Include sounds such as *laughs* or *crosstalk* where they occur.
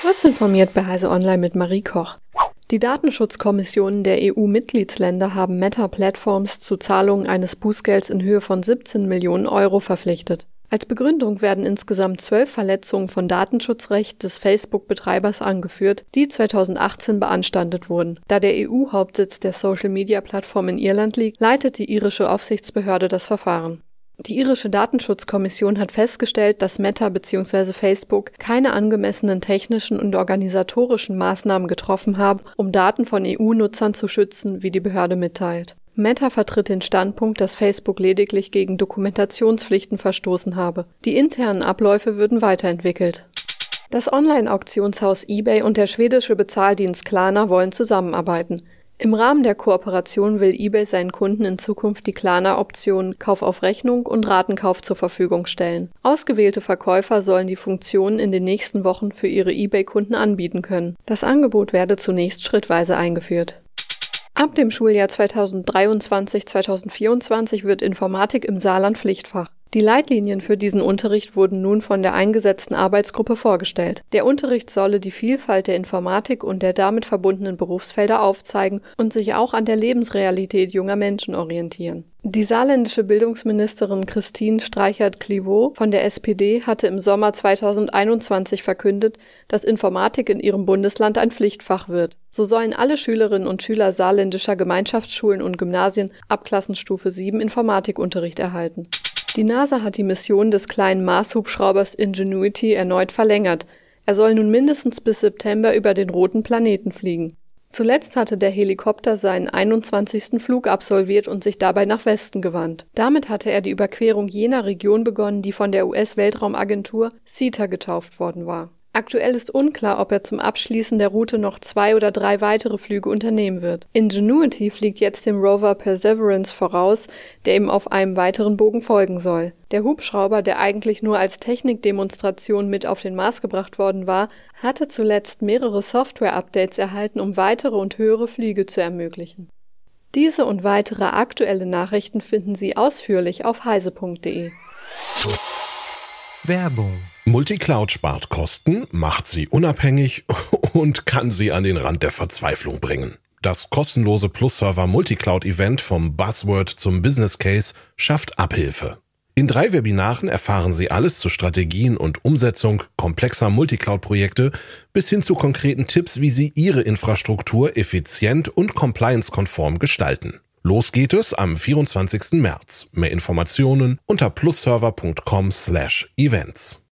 Kurz informiert bei Heise Online mit Marie Koch. Die Datenschutzkommissionen der EU-Mitgliedsländer haben Meta Platforms zu Zahlungen eines Bußgelds in Höhe von 17 Millionen Euro verpflichtet. Als Begründung werden insgesamt zwölf Verletzungen von Datenschutzrecht des Facebook-Betreibers angeführt, die 2018 beanstandet wurden. Da der EU-Hauptsitz der Social-Media-Plattform in Irland liegt, leitet die irische Aufsichtsbehörde das Verfahren. Die irische Datenschutzkommission hat festgestellt, dass Meta bzw. Facebook keine angemessenen technischen und organisatorischen Maßnahmen getroffen haben, um Daten von EU-Nutzern zu schützen, wie die Behörde mitteilt. Meta vertritt den Standpunkt, dass Facebook lediglich gegen Dokumentationspflichten verstoßen habe. Die internen Abläufe würden weiterentwickelt. Das Online-Auktionshaus eBay und der schwedische Bezahldienst Klarna wollen zusammenarbeiten. Im Rahmen der Kooperation will eBay seinen Kunden in Zukunft die Klarna-Optionen Kauf auf Rechnung und Ratenkauf zur Verfügung stellen. Ausgewählte Verkäufer sollen die Funktionen in den nächsten Wochen für ihre eBay-Kunden anbieten können. Das Angebot werde zunächst schrittweise eingeführt. Ab dem Schuljahr 2023/2024 wird Informatik im Saarland Pflichtfach. Die Leitlinien für diesen Unterricht wurden nun von der eingesetzten Arbeitsgruppe vorgestellt. Der Unterricht solle die Vielfalt der Informatik und der damit verbundenen Berufsfelder aufzeigen und sich auch an der Lebensrealität junger Menschen orientieren. Die saarländische Bildungsministerin Christine Streichert-Clivaux von der SPD hatte im Sommer 2021 verkündet, dass Informatik in ihrem Bundesland ein Pflichtfach wird. So sollen alle Schülerinnen und Schüler saarländischer Gemeinschaftsschulen und Gymnasien ab Klassenstufe 7 Informatikunterricht erhalten. Die NASA hat die Mission des kleinen Mars-Hubschraubers Ingenuity erneut verlängert. Er soll nun mindestens bis September über den roten Planeten fliegen. Zuletzt hatte der Helikopter seinen 21. Flug absolviert und sich dabei nach Westen gewandt. Damit hatte er die Überquerung jener Region begonnen, die von der US-Weltraumagentur CETA getauft worden war. Aktuell ist unklar, ob er zum Abschließen der Route noch zwei oder drei weitere Flüge unternehmen wird. Ingenuity fliegt jetzt dem Rover Perseverance voraus, der ihm auf einem weiteren Bogen folgen soll. Der Hubschrauber, der eigentlich nur als Technikdemonstration mit auf den Mars gebracht worden war, hatte zuletzt mehrere Software-Updates erhalten, um weitere und höhere Flüge zu ermöglichen. Diese und weitere aktuelle Nachrichten finden Sie ausführlich auf heise.de. Werbung Multicloud spart Kosten, macht sie unabhängig *laughs* und kann sie an den Rand der Verzweiflung bringen. Das kostenlose Plus-Server Multicloud Event vom Buzzword zum Business Case schafft Abhilfe. In drei Webinaren erfahren Sie alles zu Strategien und Umsetzung komplexer Multicloud-Projekte bis hin zu konkreten Tipps, wie Sie Ihre Infrastruktur effizient und compliance-konform gestalten. Los geht es am 24. März. Mehr Informationen unter plusserver.com/events.